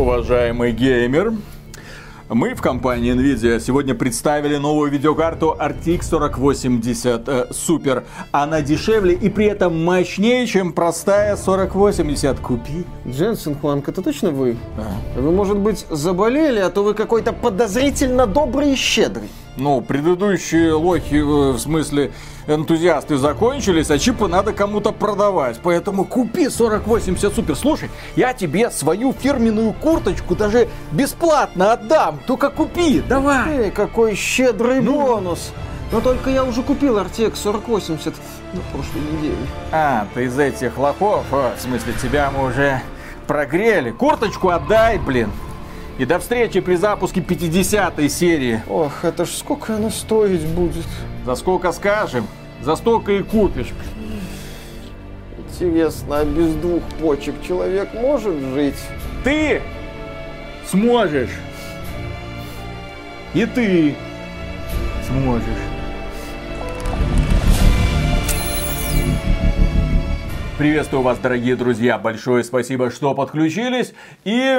уважаемый геймер. Мы в компании Nvidia сегодня представили новую видеокарту RTX 4080 э, Super. Она дешевле и при этом мощнее, чем простая 4080. Купи. Дженсен Хуанг, это точно вы? Да. Вы, может быть, заболели, а то вы какой-то подозрительно добрый и щедрый. Ну, предыдущие лохи, э, в смысле энтузиасты закончились, а чипы надо кому-то продавать. Поэтому купи 4080 супер. Слушай, я тебе свою фирменную курточку даже бесплатно отдам. Только купи, давай. Эй, какой щедрый ну... бонус. Но только я уже купил RTX 4080 на прошлой неделе. А, ты из этих лохов? О, в смысле, тебя мы уже прогрели. Курточку отдай, блин. И до встречи при запуске 50 серии. Ох, это ж сколько оно стоить будет? За сколько скажем, за столько и купишь. Интересно, а без двух почек человек может жить? Ты сможешь. И ты сможешь. Приветствую вас, дорогие друзья. Большое спасибо, что подключились. И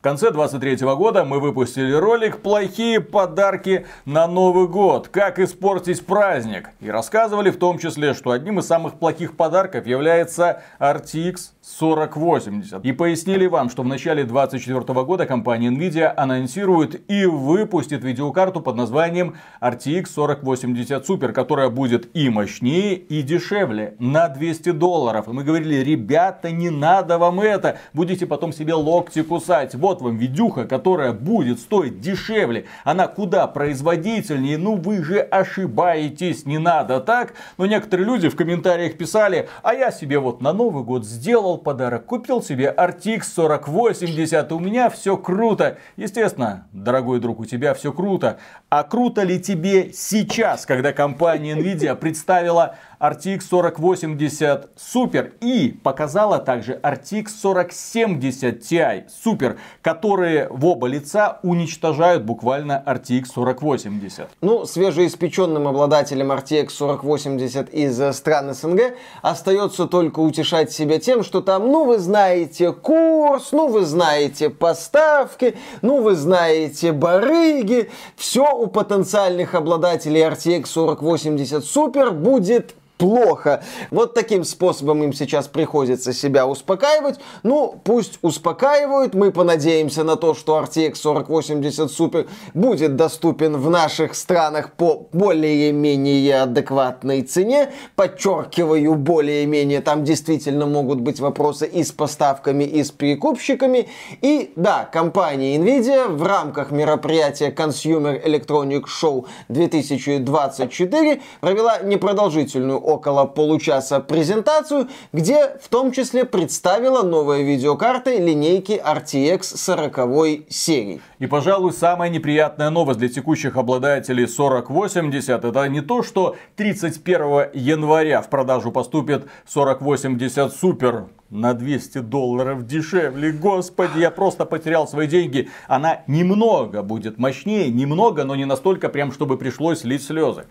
в конце 23 года мы выпустили ролик «Плохие подарки на Новый год. Как испортить праздник». И рассказывали в том числе, что одним из самых плохих подарков является RTX 4080. И пояснили вам, что в начале 2024 года компания Nvidia анонсирует и выпустит видеокарту под названием RTX 4080 Super, которая будет и мощнее, и дешевле на 200 долларов. И мы говорили, ребята, не надо вам это, будете потом себе локти кусать. Вот вам видюха, которая будет стоить дешевле, она куда производительнее, ну вы же ошибаетесь, не надо так. Но некоторые люди в комментариях писали, а я себе вот на Новый год сделал подарок, купил себе RTX 4080, у меня все круто. Естественно, дорогой друг, у тебя все круто. А круто ли тебе сейчас, когда компания Nvidia представила RTX 4080 Super и показала также RTX 4070 Ti Super, которые в оба лица уничтожают буквально RTX 4080. Ну, свежеиспеченным обладателям RTX 4080 из э, стран СНГ остается только утешать себя тем, что там, ну, вы знаете курс, ну, вы знаете поставки, ну, вы знаете барыги. Все у потенциальных обладателей RTX 4080 Super будет плохо. Вот таким способом им сейчас приходится себя успокаивать. Ну, пусть успокаивают. Мы понадеемся на то, что RTX 4080 Super будет доступен в наших странах по более-менее адекватной цене. Подчеркиваю, более-менее там действительно могут быть вопросы и с поставками, и с перекупщиками. И да, компания Nvidia в рамках мероприятия Consumer Electronic Show 2024 провела непродолжительную около получаса презентацию, где в том числе представила новые видеокарты линейки RTX 40 серии. И, пожалуй, самая неприятная новость для текущих обладателей 4080 это не то, что 31 января в продажу поступит 4080 Super на 200 долларов дешевле. Господи, я просто потерял свои деньги. Она немного будет мощнее, немного, но не настолько прям, чтобы пришлось лить слезы.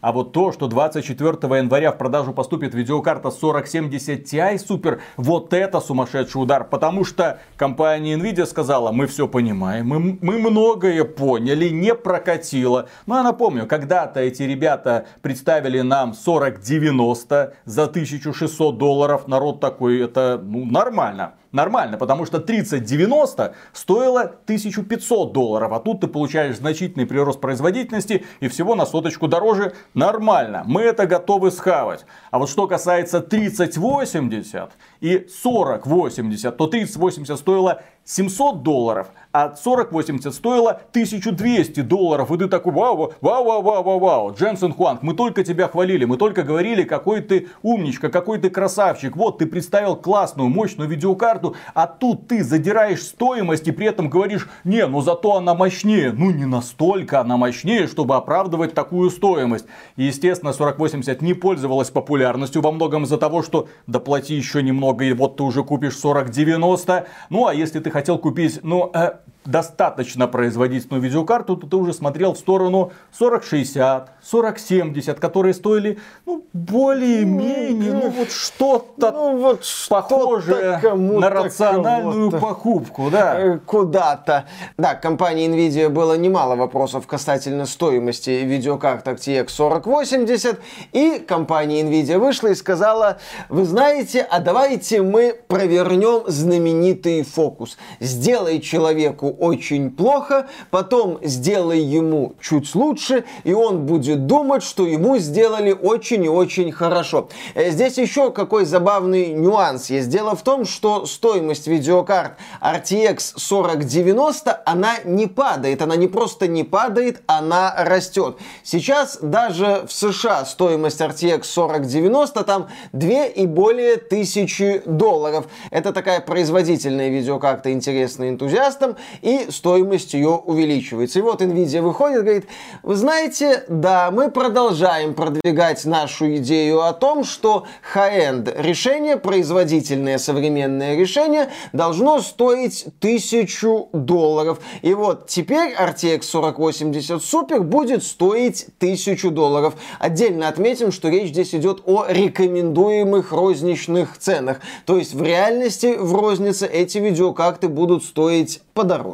А вот то, что 24 января в продажу поступит видеокарта 4070 Ti Super, вот это сумасшедший удар. Потому что компания Nvidia сказала, мы все понимаем, мы, мы многое поняли, не прокатило. Ну, я напомню, когда-то эти ребята представили нам 4090 за 1600 долларов. Народ такой, это ну, нормально нормально, потому что 3090 стоило 1500 долларов, а тут ты получаешь значительный прирост производительности и всего на соточку дороже. Нормально, мы это готовы схавать. А вот что касается 3080 и 4080, то 3080 стоило 700 долларов, а 4080 стоило 1200 долларов. И ты такой, вау, вау, вау, вау, вау, вау. Дженсен Хуанг, мы только тебя хвалили, мы только говорили, какой ты умничка, какой ты красавчик. Вот, ты представил классную, мощную видеокарту, а тут ты задираешь стоимость и при этом говоришь, не, ну зато она мощнее. Ну не настолько она мощнее, чтобы оправдывать такую стоимость. И естественно, 4080 не пользовалась популярностью во многом из-за того, что доплати еще немного и вот ты уже купишь 4090. Ну а если ты хотел купить, ну, э, достаточно производительную видеокарту, то ты уже смотрел в сторону 4060, 4070, которые стоили ну, более-менее, ну, ну вот что-то ну, вот похожее что на рациональную покупку, да. Э, куда-то. Да, компании Nvidia было немало вопросов касательно стоимости видеокарт RTX 4080, и компания Nvidia вышла и сказала, вы знаете, а давайте мы провернем знаменитый фокус. Сделай человеку очень плохо, потом сделай ему чуть лучше, и он будет думать, что ему сделали очень и очень хорошо. Э, здесь еще какой забавный нюанс есть. Дело в том, что стоимость видеокарт RTX 4090, она не падает. Она не просто не падает, она растет. Сейчас даже в США стоимость RTX 4090 там 2 и более тысячи долларов. Это такая производительная видеокарта, интересная энтузиастам, и стоимость ее увеличивается. И вот Nvidia выходит, говорит, вы знаете, да, мы продолжаем продвигать нашу идею о том, что high-end решение, производительное современное решение, должно стоить тысячу долларов. И вот теперь RTX 4080 Super будет стоить тысячу долларов. Отдельно отметим, что речь здесь идет о рекомендуемых розничных ценах. То есть в реальности в рознице эти видеокарты будут стоить подороже.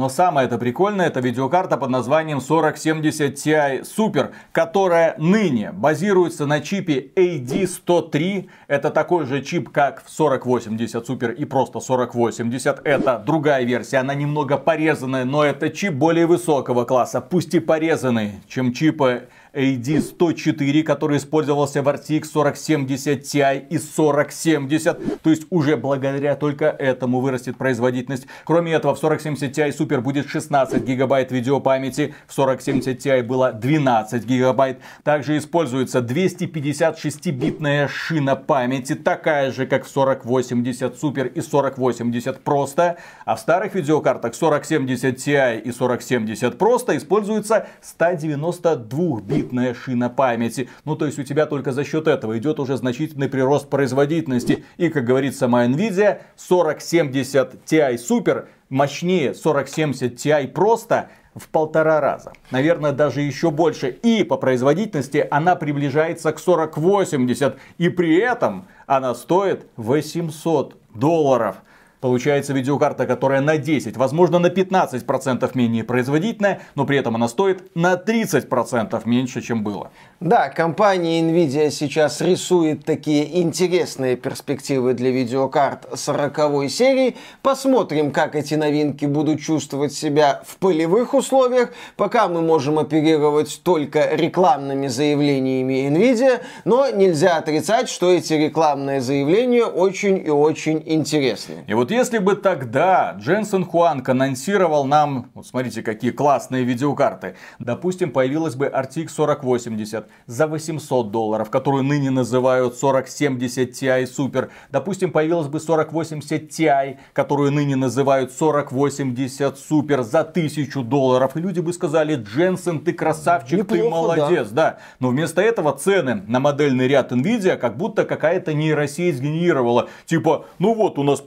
Но самое это прикольное, это видеокарта под названием 4070 Ti Super, которая ныне базируется на чипе AD103. Это такой же чип, как в 4080 Super и просто 4080. Это другая версия, она немного порезанная, но это чип более высокого класса, пусть и порезанный, чем чипы AD104, который использовался в RTX 4070 Ti и 4070. То есть уже благодаря только этому вырастет производительность. Кроме этого, в 4070 Ti Super будет 16 гигабайт видеопамяти, в 4070 Ti было 12 гигабайт. Также используется 256-битная шина памяти, такая же, как в 4080 Super и 4080 просто. А в старых видеокартах 4070 Ti и 4070 просто используется 192 бит габаритная шина памяти. Ну, то есть у тебя только за счет этого идет уже значительный прирост производительности. И, как говорит сама Nvidia, 4070 Ti Super мощнее 4070 Ti просто в полтора раза. Наверное, даже еще больше. И по производительности она приближается к 4080. И при этом она стоит 800 долларов. Получается видеокарта, которая на 10, возможно на 15% менее производительная, но при этом она стоит на 30% меньше, чем было. Да, компания Nvidia сейчас рисует такие интересные перспективы для видеокарт 40 серии. Посмотрим, как эти новинки будут чувствовать себя в полевых условиях. Пока мы можем оперировать только рекламными заявлениями Nvidia, но нельзя отрицать, что эти рекламные заявления очень и очень интересны. И вот если бы тогда Дженсен Хуанг анонсировал нам, вот смотрите, какие классные видеокарты, допустим, появилась бы RTX 4080, за 800 долларов, которую ныне называют 4070 Ti Super. Допустим, появилась бы 4080 Ti, которую ныне называют 4080 Super за 1000 долларов. И люди бы сказали, Дженсен, ты красавчик, Неплохо, ты молодец. Да. да. Но вместо этого цены на модельный ряд Nvidia как будто какая-то нейросеть сгенерировала. Типа, ну вот у нас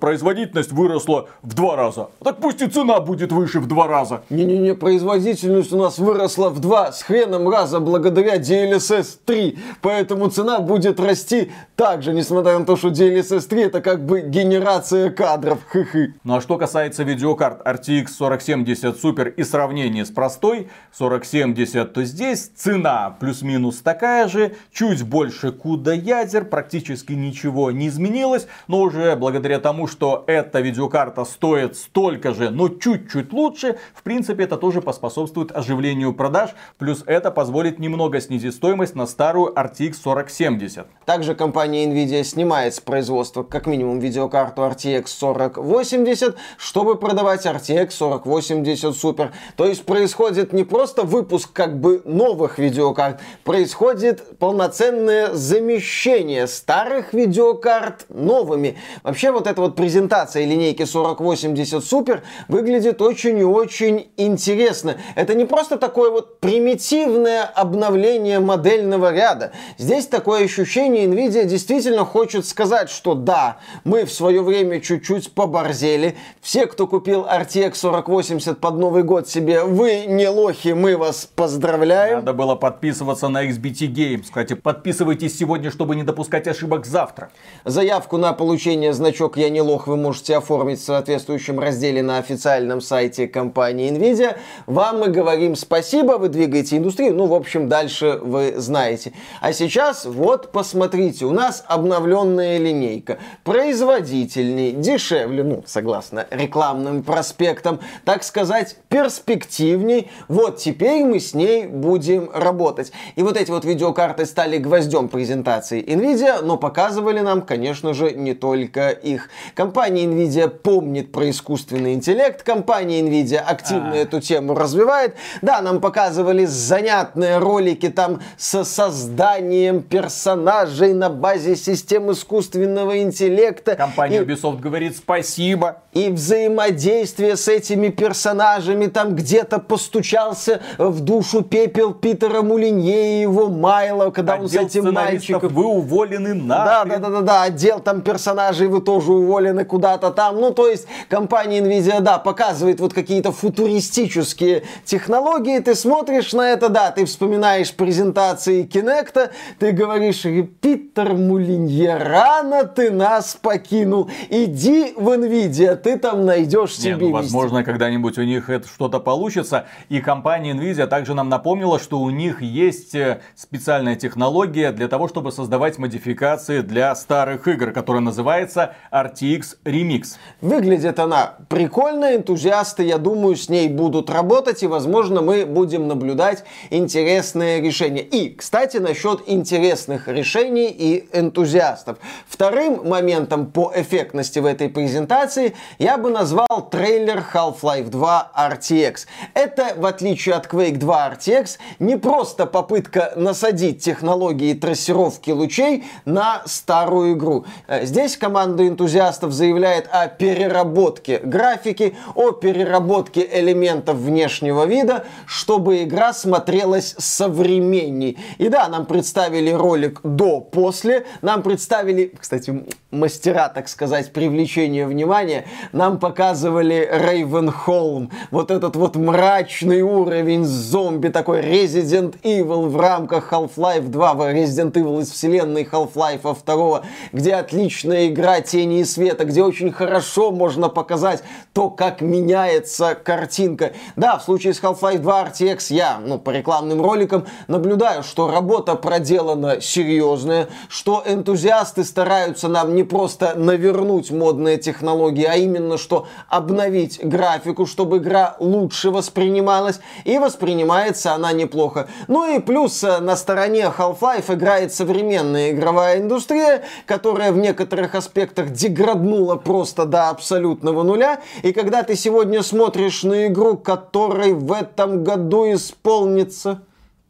производительность выросла в два раза. Так пусть и цена будет выше в два раза. Не-не-не, производительность у нас выросла в два с хреном раза благодаря DLSS DLSS 3, поэтому цена будет расти также, несмотря на то, что DLSS 3 это как бы генерация кадров. Хы-хы. Ну а что касается видеокарт RTX 4070 Super и сравнения с простой 4070, то здесь цена плюс-минус такая же, чуть больше куда ядер, практически ничего не изменилось, но уже благодаря тому, что эта видеокарта стоит столько же, но чуть-чуть лучше, в принципе это тоже поспособствует оживлению продаж, плюс это позволит немного снизить стоимость на старую RTX 4070. Также компания Nvidia снимает с производства как минимум видеокарту RTX 4080, чтобы продавать RTX 4080 Super. То есть происходит не просто выпуск как бы новых видеокарт, происходит полноценное замещение старых видеокарт новыми. Вообще вот эта вот презентация презентация линейки 4080 Super выглядит очень и очень интересно. Это не просто такое вот примитивное обновление модельного ряда. Здесь такое ощущение, Nvidia действительно хочет сказать, что да, мы в свое время чуть-чуть поборзели. Все, кто купил RTX 4080 под Новый год себе, вы не лохи, мы вас поздравляем. Надо было подписываться на XBT Games. Кстати, подписывайтесь сегодня, чтобы не допускать ошибок завтра. Заявку на получение значок «Я не лох» вы можете оформить в соответствующем разделе на официальном сайте компании NVIDIA. Вам мы говорим спасибо, вы двигаете индустрию. Ну, в общем, дальше вы знаете. А сейчас вот посмотрите, у нас обновленная линейка. Производительней, дешевле, ну, согласно рекламным проспектам, так сказать, перспективней. Вот теперь мы с ней будем работать. И вот эти вот видеокарты стали гвоздем презентации NVIDIA, но показывали нам, конечно же, не только их. Компания NVIDIA помнит про искусственный интеллект, компания NVIDIA активно а. эту тему развивает. Да, нам показывали занятные ролики там с созданием персонажей на базе систем искусственного интеллекта. Компания и... Ubisoft говорит спасибо. И взаимодействие с этими персонажами там где-то постучался в душу пепел Питера Мулинье и его Майла, когда Отдел он с этим мальчиком... Вы уволены на. Да, да, да, да, да, отдел там персонажей вы тоже уволены куда-то там. Ну, то есть компания Nvidia, да, показывает вот какие-то футуристические технологии, ты смотришь на это, да, ты вспоминаешь презентации Kinect, ты говоришь, Питер Мулинье, рано ты нас покинул, иди в Nvidia, ты там найдешь себе Не, ну, возможно, когда-нибудь у них это что-то получится, и компания Nvidia также нам напомнила, что у них есть э, специальная технология для того, чтобы создавать модификации для старых игр, которая называется RTX Remix. Выглядит она прикольно, энтузиасты, я думаю, с ней будут работать, и, возможно, мы будем наблюдать интересные решения. И, кстати, насчет интересных решений и энтузиастов. Вторым моментом по эффектности в этой презентации я бы назвал трейлер Half-Life 2 RTX. Это, в отличие от Quake 2 RTX, не просто попытка насадить технологии трассировки лучей на старую игру. Э, здесь команда энтузиастов заявляет о переработке графики, о переработке элементов внешнего вида, чтобы игра смотрелась современней. И да, нам представили ролик до-после, нам представили, кстати, мастера, так сказать, привлечения внимания, нам показывали Рейвенхолм, вот этот вот мрачный уровень зомби, такой Resident Evil в рамках Half-Life 2, Resident Evil из вселенной Half-Life 2, где отличная игра тени и света, где очень хорошо можно показать то, как меняется картинка. Да, в случае с Half-Life 2 RTX я, ну, по рекламным роликам наблюдаю, что работа проделана серьезная, что энтузиасты стараются нам не просто навернуть модные технологии, а именно что обновить графику, чтобы игра лучше воспринималась, и воспринимается она неплохо. Ну и плюс э, на стороне Half-Life играет современная игровая индустрия, которая в некоторых аспектах деграднула просто до абсолютного нуля. И когда ты сегодня смотришь на игру, которой в этом году исполнится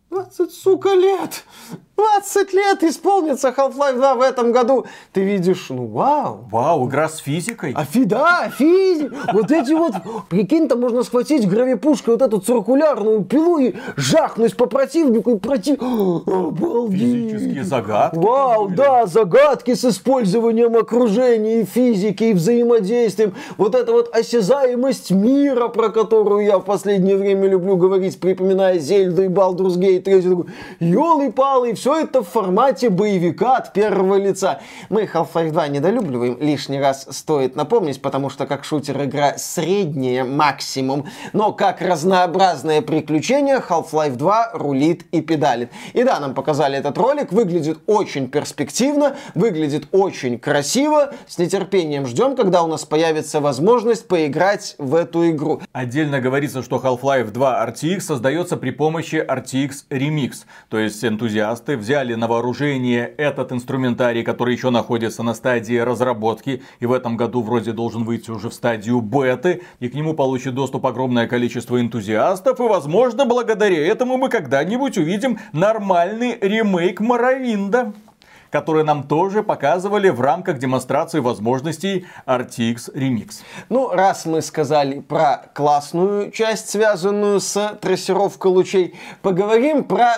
20, сука, лет, 20 лет исполнится Half-Life 2 в этом году. Ты видишь, ну вау. Вау, игра с физикой. А фи, да, физик. Вот эти вот, прикинь, там можно схватить гравипушкой вот эту циркулярную пилу и жахнуть по противнику и против... Обалдеть. Физические загадки. Вау, да, загадки с использованием окружения и физики, и взаимодействием. Вот эта вот осязаемость мира, про которую я в последнее время люблю говорить, припоминая Зельду и Baldur's Gate 3. Ёлы-палы, все это в формате боевика от первого лица. Мы Half-Life 2 недолюбливаем, лишний раз стоит напомнить, потому что как шутер игра средняя максимум, но как разнообразное приключение Half-Life 2 рулит и педалит. И да, нам показали этот ролик, выглядит очень перспективно, выглядит очень красиво, с нетерпением ждем, когда у нас появится возможность поиграть в эту игру. Отдельно говорится, что Half-Life 2 RTX создается при помощи RTX Remix, то есть энтузиасты эксперты взяли на вооружение этот инструментарий, который еще находится на стадии разработки, и в этом году вроде должен выйти уже в стадию беты, и к нему получит доступ огромное количество энтузиастов, и возможно благодаря этому мы когда-нибудь увидим нормальный ремейк Моровинда. которые нам тоже показывали в рамках демонстрации возможностей RTX Remix. Ну, раз мы сказали про классную часть, связанную с трассировкой лучей, поговорим про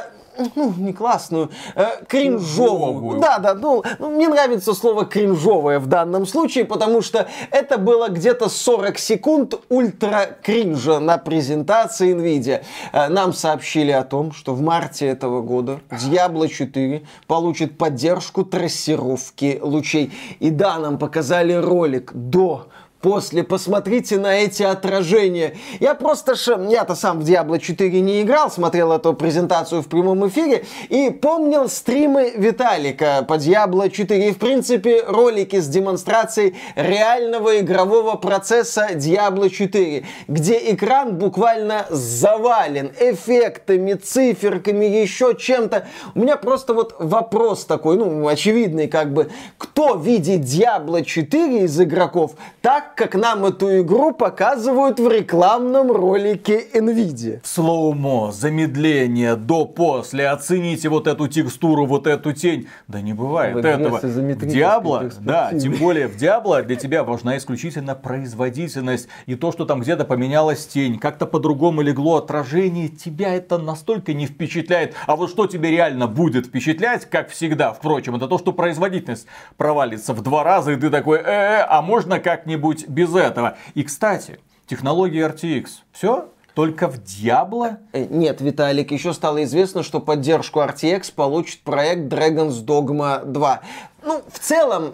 ну, не классную, э, кринжовую. Да, да, ну, ну, мне нравится слово кринжовое в данном случае, потому что это было где-то 40 секунд ультра кринжа на презентации NVIDIA. Э, нам сообщили о том, что в марте этого года Diablo 4 получит поддержку трассировки лучей. И да, нам показали ролик до после, посмотрите на эти отражения. Я просто, я-то сам в Diablo 4 не играл, смотрел эту презентацию в прямом эфире и помнил стримы Виталика по Diablo 4 и, в принципе, ролики с демонстрацией реального игрового процесса Diablo 4, где экран буквально завален эффектами, циферками, еще чем-то. У меня просто вот вопрос такой, ну, очевидный, как бы, кто видит Diablo 4 из игроков так, как нам эту игру показывают в рекламном ролике Nvidia. В слоумо, замедление, до-после, оцените вот эту текстуру, вот эту тень. Да не бывает этого. В Диабло, да, тем более в Диабло для тебя важна исключительно производительность. И то, что там где-то поменялась тень, как-то по-другому легло отражение, тебя это настолько не впечатляет. А вот что тебе реально будет впечатлять, как всегда, впрочем, это то, что производительность провалится в два раза, и ты такой, э, -э а можно как-нибудь без этого. И, кстати, технология RTX. Все? Только в Diablo? Э, нет, Виталик, еще стало известно, что поддержку RTX получит проект Dragon's Dogma 2. Ну, в целом,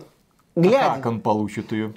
глядя... А как он получит ее?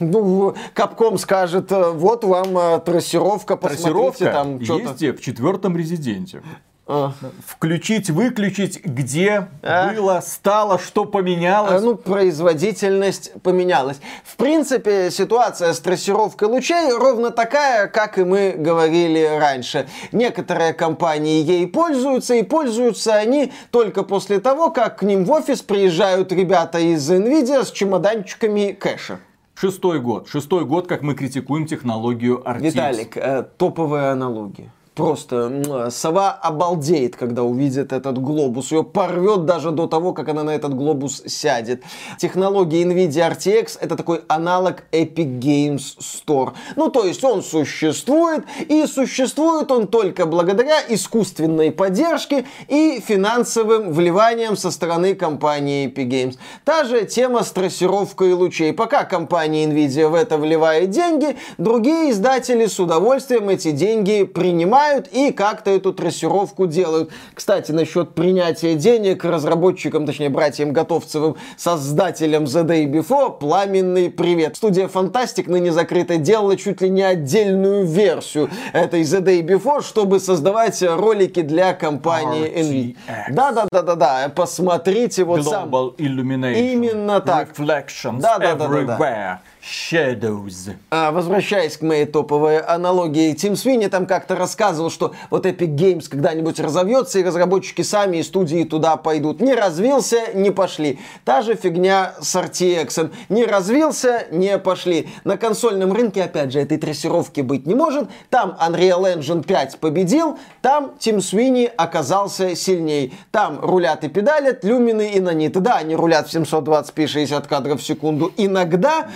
Ну, Капком скажет, э, вот вам э, трассировка, посмотрите трассировка там что-то. есть в четвертом резиденте. А. Включить, выключить, где а? было, стало, что поменялось. А, ну, производительность поменялась. В принципе, ситуация с трассировкой лучей ровно такая, как и мы говорили раньше. Некоторые компании ей пользуются, и пользуются они только после того, как к ним в офис приезжают ребята из Nvidia с чемоданчиками кэша. Шестой год. Шестой год, как мы критикуем технологию RTX. Виталик, э, топовые аналогии просто сова обалдеет, когда увидит этот глобус. Ее порвет даже до того, как она на этот глобус сядет. Технология NVIDIA RTX это такой аналог Epic Games Store. Ну, то есть он существует, и существует он только благодаря искусственной поддержке и финансовым вливаниям со стороны компании Epic Games. Та же тема с трассировкой лучей. Пока компания NVIDIA в это вливает деньги, другие издатели с удовольствием эти деньги принимают принимают и как-то эту трассировку делают. Кстати, насчет принятия денег разработчикам, точнее братьям Готовцевым, создателям The Day Before, пламенный привет. Студия Фантастик ныне закрыта делала чуть ли не отдельную версию этой The Day Before, чтобы создавать ролики для компании NVIDIA. Да-да-да-да-да, посмотрите вот Global сам. Illumination. Именно так. Reflections да, да, да, everywhere. Да, да. Shadows. А, возвращаясь к моей топовой аналогии, Тим Свини там как-то рассказывал, что вот Epic Games когда-нибудь разовьется, и разработчики сами и студии туда пойдут. Не развился, не пошли. Та же фигня с RTX. Не развился, не пошли. На консольном рынке, опять же, этой трассировки быть не может. Там Unreal Engine 5 победил, там Тим Свини оказался сильней. Там рулят и педалят Lumen ы и Nanite ы. Да, они рулят в 720p 60 кадров в секунду иногда,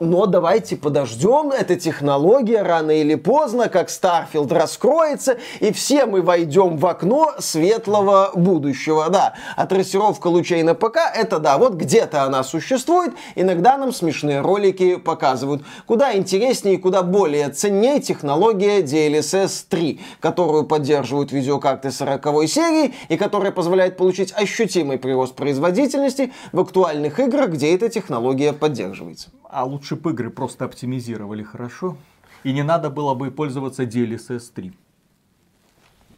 но давайте подождем, эта технология рано или поздно, как Starfield раскроется, и все мы войдем в окно светлого будущего. Да, а трассировка лучей на ПК, это да, вот где-то она существует, иногда нам смешные ролики показывают. Куда интереснее и куда более ценнее технология DLSS 3, которую поддерживают видеокарты 40 серии и которая позволяет получить ощутимый прирост производительности в актуальных играх, где эта технология поддерживается а лучше бы игры просто оптимизировали хорошо. И не надо было бы пользоваться DLSS 3.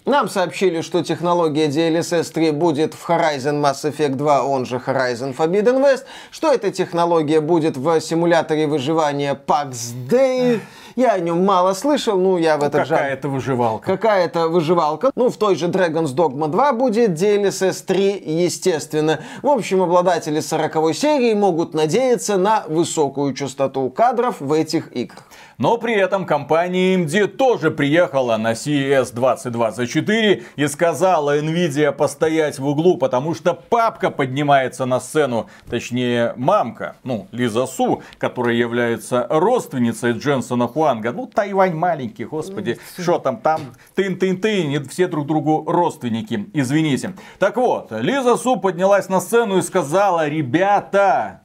Нам сообщили, что технология DLSS 3 будет в Horizon Mass Effect 2, он же Horizon Forbidden West, что эта технология будет в симуляторе выживания PAX Day. Я о нем мало слышал, ну я в ну, этот. Какая-то выживалка. Какая-то выживалка. Ну, в той же Dragon's Dogma 2 будет DLSS 3, естественно. В общем, обладатели 40 серии могут надеяться на высокую частоту кадров в этих играх. Но при этом компания AMD тоже приехала на CES 2024 и сказала Nvidia постоять в углу, потому что папка поднимается на сцену, точнее мамка, ну, Лиза Су, которая является родственницей Дженсона Хуанга. Ну, Тайвань маленький, господи, что там, там тын-тын-тын, все друг другу родственники, извините. Так вот, Лиза Су поднялась на сцену и сказала, ребята,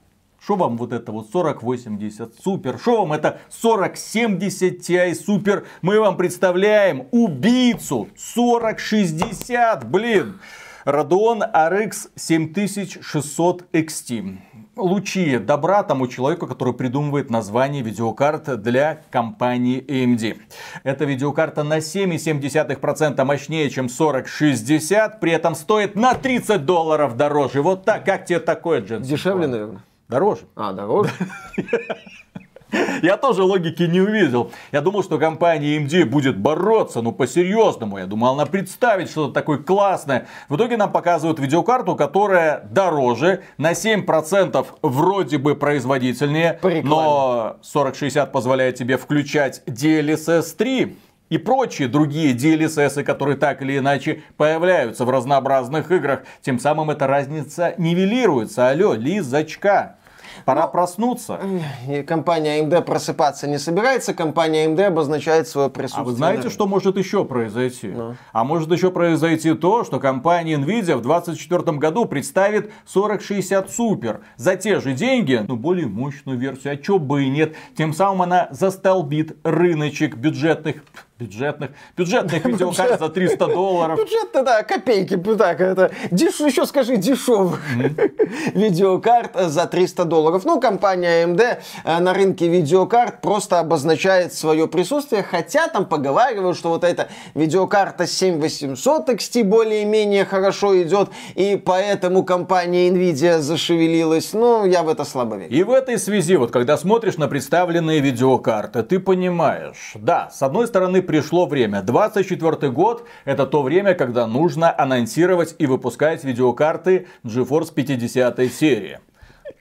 что вам вот это вот 4080 супер? Что вам это 4070 Ti супер? Мы вам представляем убийцу 4060, блин. Radeon RX 7600 XT. Лучи добра тому человеку, который придумывает название видеокарт для компании AMD. Эта видеокарта на 7,7% мощнее, чем 4060, при этом стоит на 30 долларов дороже. Вот так, как тебе такое, Джен? Дешевле, наверное. Дороже. А, дороже? Я тоже логики не увидел. Я думал, что компания AMD будет бороться, ну по-серьезному. Я думал, она представит что-то такое классное. В итоге нам показывают видеокарту, которая дороже, на 7% вроде бы производительнее, но 4060 позволяет тебе включать DLSS 3 и прочие другие DLSS, которые так или иначе появляются в разнообразных играх. Тем самым эта разница нивелируется. Алло, Лизочка. Пора ну, проснуться. И компания AMD просыпаться не собирается. Компания AMD обозначает свое присутствие. А вы знаете, что может еще произойти? Ну. А может еще произойти то, что компания Nvidia в 2024 году представит 4060 Super за те же деньги, но более мощную версию. А чё бы и нет. Тем самым она застолбит рыночек бюджетных бюджетных, бюджетных видеокарт за 300 долларов. Бюджетно, да, копейки, так, это, деш, еще скажи, дешевых видеокарт за 300 долларов. Ну, компания AMD э, на рынке видеокарт просто обозначает свое присутствие, хотя там поговаривают, что вот эта видеокарта 7800 XT более-менее хорошо идет, и поэтому компания Nvidia зашевелилась. Ну, я в это слабо верю. И в этой связи, вот когда смотришь на представленные видеокарты, ты понимаешь, да, с одной стороны, пришло время. 24 год это то время, когда нужно анонсировать и выпускать видеокарты GeForce 50 серии.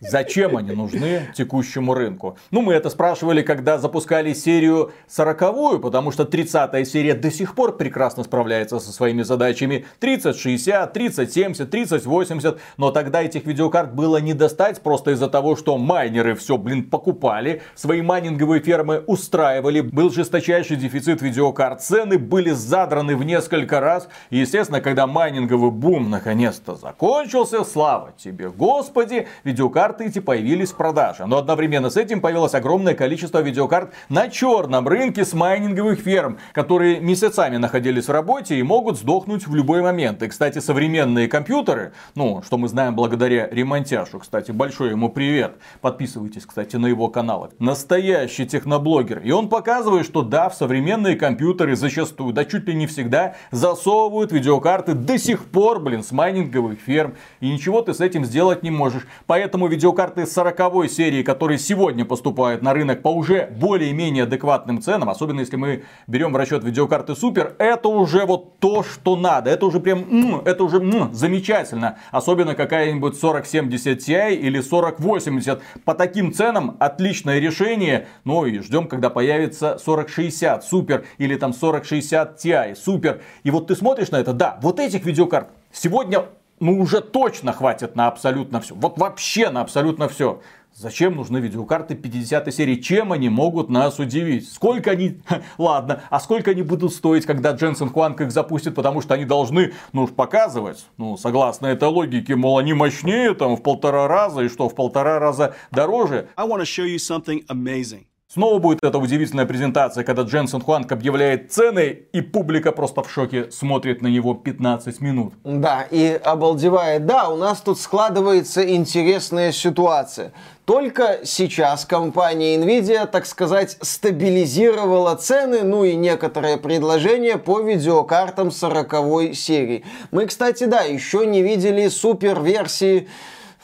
Зачем они нужны текущему рынку? Ну, мы это спрашивали, когда запускали серию 40 потому что 30 серия до сих пор прекрасно справляется со своими задачами. 30, 60, 30, 70, 30, 80. Но тогда этих видеокарт было не достать просто из-за того, что майнеры все, блин, покупали. Свои майнинговые фермы устраивали. Был жесточайший дефицит видеокарт. Цены были задраны в несколько раз. И, естественно, когда майнинговый бум наконец-то закончился, слава тебе, Господи, видеокарты карты эти появились в продаже. Но одновременно с этим появилось огромное количество видеокарт на черном рынке с майнинговых ферм, которые месяцами находились в работе и могут сдохнуть в любой момент. И, кстати, современные компьютеры, ну, что мы знаем благодаря ремонтяшу, кстати, большой ему привет. Подписывайтесь, кстати, на его канал. Настоящий техноблогер. И он показывает, что да, в современные компьютеры зачастую, да чуть ли не всегда, засовывают видеокарты до сих пор, блин, с майнинговых ферм. И ничего ты с этим сделать не можешь. Поэтому видеокарты 40 серии, которые сегодня поступают на рынок по уже более-менее адекватным ценам, особенно если мы берем в расчет видеокарты Супер, это уже вот то, что надо. Это уже прям, это уже замечательно. Особенно какая-нибудь 4070 Ti или 4080. По таким ценам отличное решение. Ну и ждем, когда появится 4060 Супер или там 4060 Ti Супер. И вот ты смотришь на это, да, вот этих видеокарт сегодня ну уже точно хватит на абсолютно все. Вот вообще на абсолютно все. Зачем нужны видеокарты 50 серии? Чем они могут нас удивить? Сколько они... Ладно, а сколько они будут стоить, когда Дженсен Хуанг их запустит? Потому что они должны, ну, показывать, ну, согласно этой логике, мол, они мощнее там в полтора раза, и что, в полтора раза дороже. I want to show you something amazing. Снова будет эта удивительная презентация, когда Дженсен Хуанг объявляет цены, и публика просто в шоке смотрит на него 15 минут. Да, и обалдевает. Да, у нас тут складывается интересная ситуация. Только сейчас компания Nvidia, так сказать, стабилизировала цены, ну и некоторые предложения по видеокартам 40 серии. Мы, кстати, да, еще не видели супер версии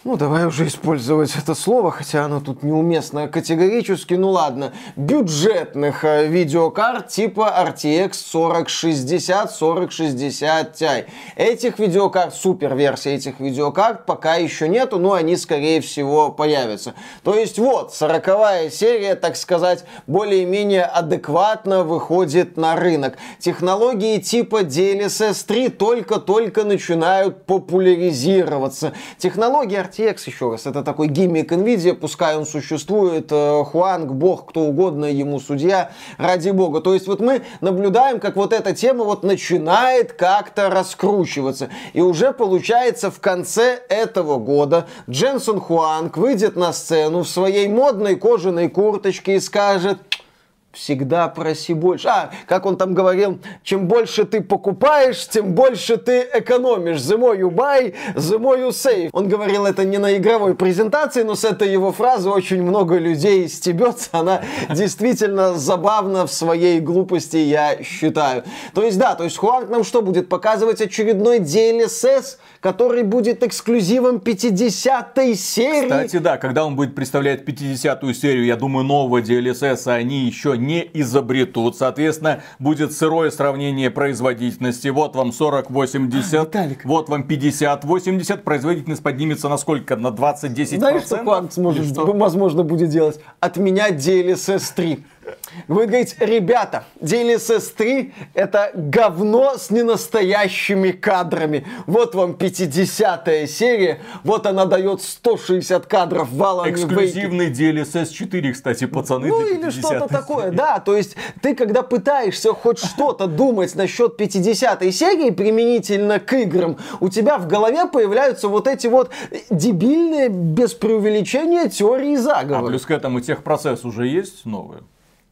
ну давай уже использовать это слово, хотя оно тут неуместно категорически, ну ладно, бюджетных э, видеокарт типа RTX 4060, 4060 Ti. Этих видеокарт, супер версия этих видеокарт пока еще нету, но они скорее всего появятся. То есть вот, 40 серия, так сказать, более-менее адекватно выходит на рынок. Технологии типа DLSS 3 только-только начинают популяризироваться. Технологии RTX, еще раз, это такой гиммик NVIDIA, пускай он существует, э, Хуанг, бог, кто угодно, ему судья, ради бога. То есть вот мы наблюдаем, как вот эта тема вот начинает как-то раскручиваться. И уже получается в конце этого года Дженсон Хуанг выйдет на сцену в своей модной кожаной курточке и скажет, всегда проси больше. А, как он там говорил, чем больше ты покупаешь, тем больше ты экономишь. More you buy, more you save. Он говорил это не на игровой презентации, но с этой его фразы очень много людей стебется. Она действительно забавна в своей глупости, я считаю. То есть, да, то есть Хуанг нам что будет показывать очередной DLSS, который будет эксклюзивом 50-й серии. Кстати, да, когда он будет представлять 50-ю серию, я думаю, нового DLSS они еще не изобретут. Соответственно, будет сырое сравнение производительности. Вот вам 40-80, а, вот вам 50-80. Производительность поднимется на сколько? На 20-10%? Знаешь, что Quantum сможет, возможно, будет делать? Отменять DLSS 3. Вы говорите, ребята, DLSS 3 это говно с ненастоящими кадрами. Вот вам 50 серия, вот она дает 160 кадров валом. Эксклюзивный DLSS 4, кстати, пацаны. Ну или что-то такое, да. То есть ты когда пытаешься хоть что-то думать насчет 50 серии применительно к играм, у тебя в голове появляются вот эти вот дебильные, без преувеличения, теории заговора. А плюс к этому техпроцесс уже есть новый?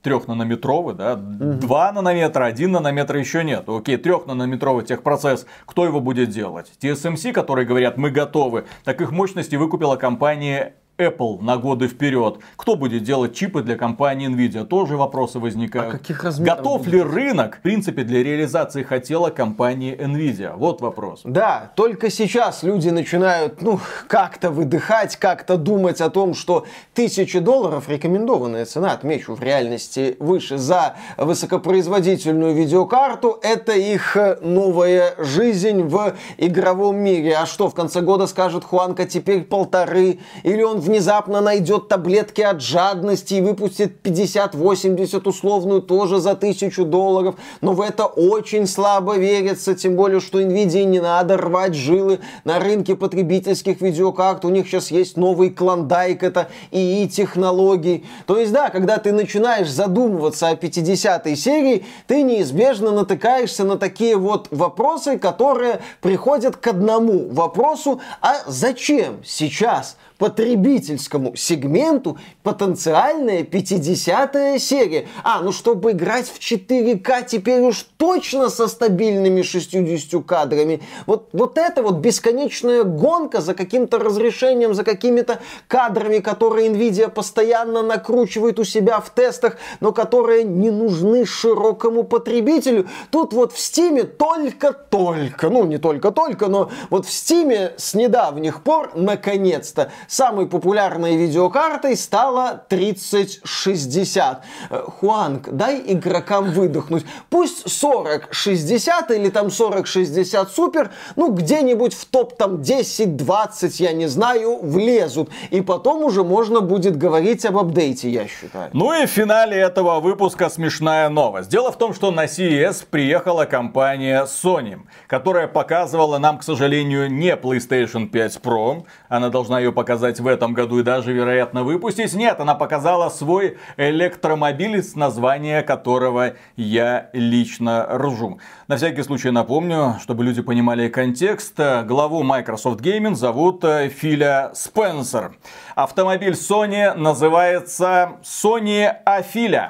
Трехнанометровый, да, угу. 2 нанометра, 1 нанометр еще нет. Окей, трехнанометровый техпроцесс, кто его будет делать? TSMC, которые говорят, мы готовы, так их мощности выкупила компания Apple на годы вперед. Кто будет делать чипы для компании Nvidia? Тоже вопросы возникают. А каких размеров Готов ли рынок, в принципе, для реализации хотела компании Nvidia? Вот вопрос. Да, только сейчас люди начинают, ну, как-то выдыхать, как-то думать о том, что тысячи долларов рекомендованная цена, отмечу, в реальности выше за высокопроизводительную видеокарту. Это их новая жизнь в игровом мире. А что, в конце года скажет Хуанка, теперь полторы? Или он внезапно найдет таблетки от жадности и выпустит 50-80 условную тоже за тысячу долларов. Но в это очень слабо верится, тем более, что Nvidia не надо рвать жилы на рынке потребительских видеокарт. У них сейчас есть новый клондайк, это ИИ технологий. То есть, да, когда ты начинаешь задумываться о 50 серии, ты неизбежно натыкаешься на такие вот вопросы, которые приходят к одному вопросу, а зачем сейчас потребительскому сегменту потенциальная 50 серия. А, ну чтобы играть в 4К теперь уж точно со стабильными 60 кадрами. Вот, вот это вот бесконечная гонка за каким-то разрешением, за какими-то кадрами, которые Nvidia постоянно накручивает у себя в тестах, но которые не нужны широкому потребителю. Тут вот в Steam только-только, ну не только-только, но вот в Steam с недавних пор наконец-то самой популярной видеокартой стала 3060. Э, Хуанг, дай игрокам выдохнуть. Пусть 4060 или там 4060 супер, ну где-нибудь в топ там 10-20, я не знаю, влезут. И потом уже можно будет говорить об апдейте, я считаю. Ну и в финале этого выпуска смешная новость. Дело в том, что на CES приехала компания Sony, которая показывала нам, к сожалению, не PlayStation 5 Pro. Она должна ее показать показать в этом году и даже, вероятно, выпустить. Нет, она показала свой электромобиль, с названия которого я лично ржу. На всякий случай напомню, чтобы люди понимали контекст, главу Microsoft Gaming зовут э, Филя Спенсер. Автомобиль Sony называется Sony Афиля.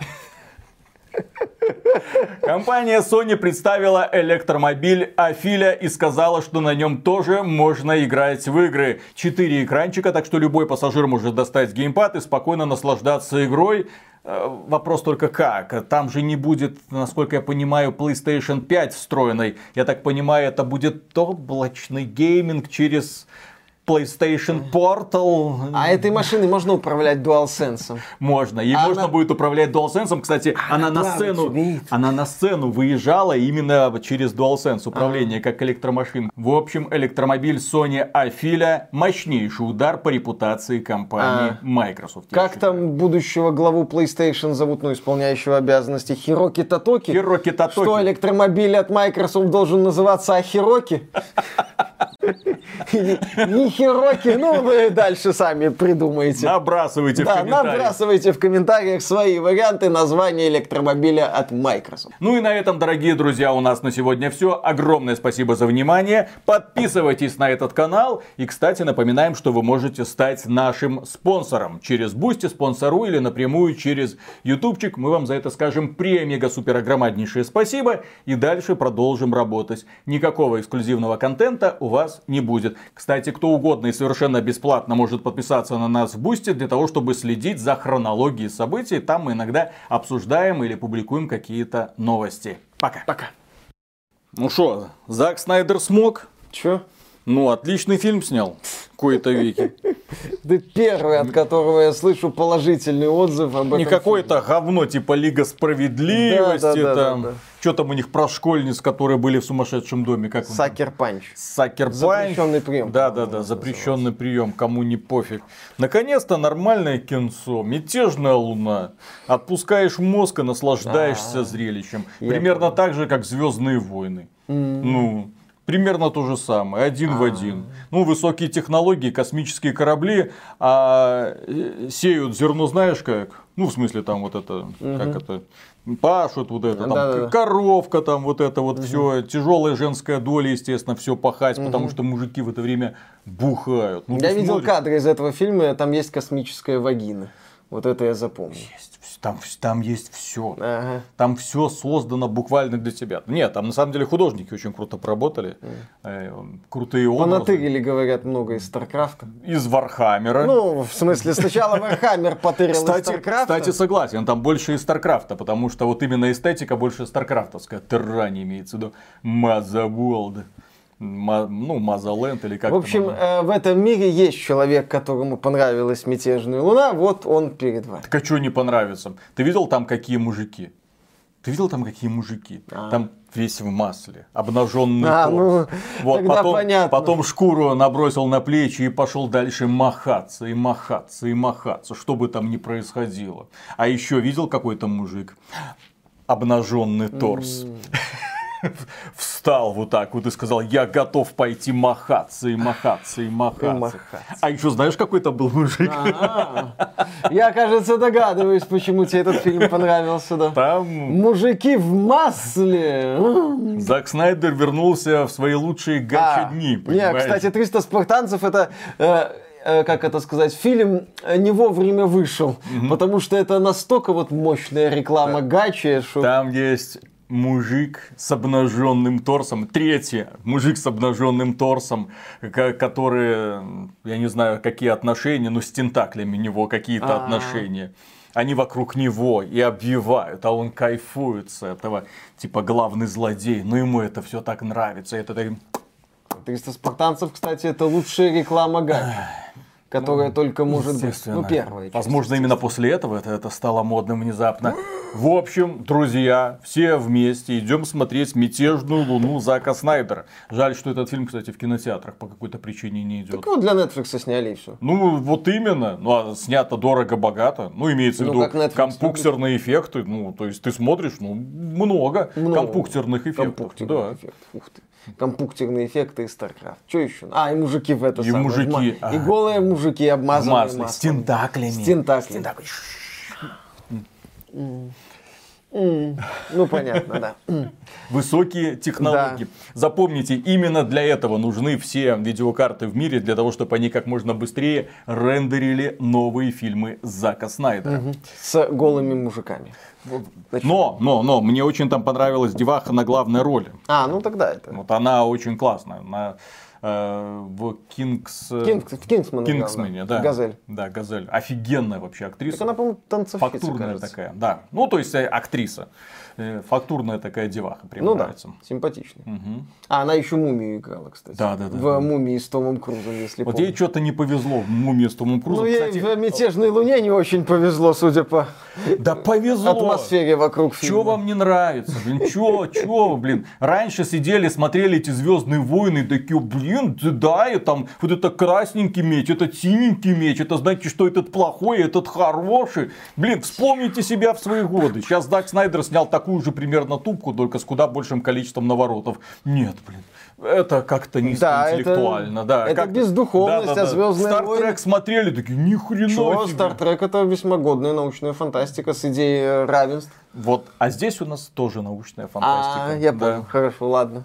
Компания Sony представила электромобиль Афиля и сказала, что на нем тоже можно играть в игры. Четыре экранчика, так что любой пассажир может достать геймпад и спокойно наслаждаться игрой. Э, вопрос только как. Там же не будет, насколько я понимаю, PlayStation 5 встроенной. Я так понимаю, это будет облачный гейминг через PlayStation Portal. А этой машиной можно управлять DualSense. Можно. И А можно она- будет управлять DualSense. Кстати, она, на плавать сцену, умеет. она на сцену выезжала именно через DualSense управление, как электромашин. В общем, электромобиль Sony Афиля мощнейший удар по репутации компании Microsoft. я Как считаю. там будущего главу PlayStation зовут, ну, исполняющего обязанности Хироки Тотоки? Хироки Тотоки. Что электромобиль от Microsoft должен называться Ахироки? Не Хироки, ну вы дальше сами придумаете. Набрасывайте в Да, комментариях. набрасывайте в комментариях свои варианты названия электромобиля от Microsoft. Ну и на этом, дорогие друзья, у нас на сегодня все. Огромное спасибо за внимание. Подписывайтесь на этот канал. И, кстати, напоминаем, что вы можете стать нашим спонсором. Через Boosty, Sponsr или напрямую через Ютубчик. Мы вам за это скажем премега-супер огромнейшее спасибо. И дальше продолжим работать. Никакого эксклюзивного контента у вас не будет. Кстати, кто угодно и совершенно бесплатно может подписаться на нас в Boosty для того, чтобы следить за хронологией событий. Там мы иногда обсуждаем или публикуем какие-то новости. Пока. Пока. Ну что, Зак Снайдер смог? Чё? Ну, отличный фильм снял. Кои-то веки. Ты первый, от которого я слышу положительный отзыв об этом Не какое-то говно типа Лига Справедливости. Да, да, да, там. да. Что там у них про школьниц, которые были в сумасшедшем доме? Как? Sucker Punch. Sucker Punch. Запрещенный прием, Да, да, да, запрещенный прием, кому не пофиг. Наконец-то нормальное кинцо, мятежная луна. Отпускаешь мозг и наслаждаешься Да. зрелищем. Примерно так же, как Звездные войны. Ну, примерно то же самое, один А. в один. Ну, высокие технологии, космические корабли, а э, сеют зерно, знаешь как? Ну, в смысле, там вот это, как это, пашут вот это, там, Да-да-да. коровка, там вот это вот все, тяжелая женская доля, естественно, все пахать, потому что мужики в это время бухают. Ну, Я видел смотришь, кадры из этого фильма, там есть космическая вагина. Вот это я запомнил. есть Там, там есть все. Ага. Там все создано буквально для тебя. Нет, там на самом деле художники очень круто поработали. Э, крутые образы. Понатырили, говорят, много из Старкрафта. Из Вархаммера. Ну, в смысле, сначала Вархаммер потырил из Кстати, Старкрафта. кстати, согласен, там больше из Старкрафта, потому что вот именно эстетика больше Старкрафтовская. Террани имеется в виду. Motherworld. Ма- ну, Motherland или как В общем, э, в этом мире есть человек, которому понравилась мятежная луна, вот он перед вами. Так а что не понравится? Ты видел там какие мужики? Ты видел там какие мужики? Там весь в масле, обнаженный А, торс. ну, вот, тогда потом, понятно. потом шкуру набросил на плечи и пошел дальше махаться и махаться и махаться, что бы там ни происходило. А еще видел какой-то мужик? Обнаженный торс. Встал вот так вот и сказал, я готов пойти махаться и махаться и махаться. махаться. А еще знаешь, какой-то был мужик? А, Я, кажется, догадываюсь, почему тебе этот фильм понравился, да. Там Мужики в масле. Зак Снайдер вернулся в свои лучшие А, гача-дни, Не, понимаешь? кстати, 300 спартанцев это э, э, как это сказать, фильм не вовремя вышел, потому что это настолько вот мощная реклама гачи, что... Там есть мужик с обнаженным торсом. Третий мужик с обнаженным торсом, ко- который, я не знаю, какие отношения, но с тентаклями у него какие-то А. отношения. Они вокруг него и обвивают, а он кайфует с этого. Типа главный злодей. Но ему это все так нравится. Это так- 300 спартанцев, кстати, это лучшая реклама гачи, которая только может быть. Ну, первая часть, Возможно, именно после этого это, это стало модным внезапно. В общем, друзья, все вместе идем смотреть «Мятежную луну» Зака Снайдера. Жаль, что этот фильм, кстати, в кинотеатрах по какой-то причине не идет. Так вот для Netflix сняли и все. Ну, вот именно. Ну, а снято дорого-богато. Ну, имеется в Ну, виду Netflix компьютерные эффекты. Ну, то есть, ты смотришь, ну, много, компьютерных эффектов. Компьютерный Да. эффект. Ух ты. Компьютерные эффекты из StarCraft. Что еще? А, и мужики в это И самое, мужики, ма- И голые мужики обмазанные маслом. с тентаклями. С тентаклями. Ну, понятно, да. Высокие технологии. Запомните, именно для этого нужны все видеокарты в мире, для того, чтобы они как можно быстрее рендерили новые фильмы Зака Снайдера. С голыми мужиками. Значит- Но, но, но, мне очень там понравилась деваха на главной роли. А, ну тогда это. Вот она очень классная. Она в Кингс... Кингс, в Кингсмане. Кингсмене, да. Газель. Да, Газель. Офигенная вообще актриса. Так она, по-моему, танцовщица, Фактурная кажется. такая, да. Ну, то есть э, актриса. Э, Фактурная такая деваха, прям Ну да, нравится. симпатичная. Мгм. А, она еще мумию играла, кстати. Да, да, да. В мумии с Томом Крузом, если Вот помнишь. ей что-то не повезло в мумии с Томом Крузом. Ну, ей Кстати, в «Мятежной луне» не очень повезло, судя по да повезло. атмосфере вокруг фильма. Что вам не нравится? Блин, чё, чё вы, блин? Раньше сидели, смотрели эти Звездные войны, такие, блин, да, и там вот это красненький меч, этот синенький меч, это значит, что этот плохой, этот хороший. Блин, вспомните себя в свои годы. Сейчас Дак Снайдер снял такую же примерно тупку, только с куда большим количеством наворотов. Нет, блин. Это как-то Да, это- низкоинтеллектуально, да. это как- бездуховность, а «Звездные Стар войны»- Трек смотрели, такие, ни хрена Чё, себе. Стартрек это весьма годная научная фантастика с идеей э, равенств. Вот, а здесь у нас тоже научная фантастика. А, я Да. понял. Хорошо, ладно.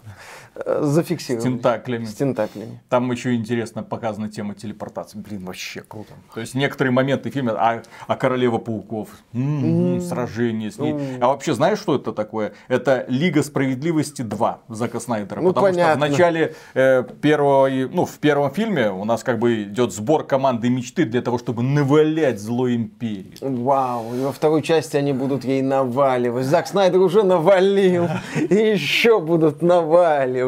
Зафиксировали. С тентаклями. С тентаклями. Там еще интересно показана тема телепортации. Блин, вообще круто. То есть некоторые моменты фильма, а, а королева пауков, м-м, сражение с ней. А вообще знаешь, что это такое? Это Лига справедливости 2 Зака Снайдера. Ну, Потому что понятно. в начале э, первого, ну, в первом фильме у нас как бы идет сбор команды мечты для того, чтобы навалять злой империи. Вау, и во второй части они будут ей наваливать. Зак Снайдер уже навалил, и еще будут наваливать.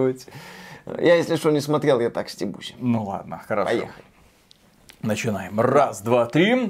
Я, если что, не смотрел, я так стебусь. Ну ладно, хорошо. Поехали. Начинаем. Раз, два, три.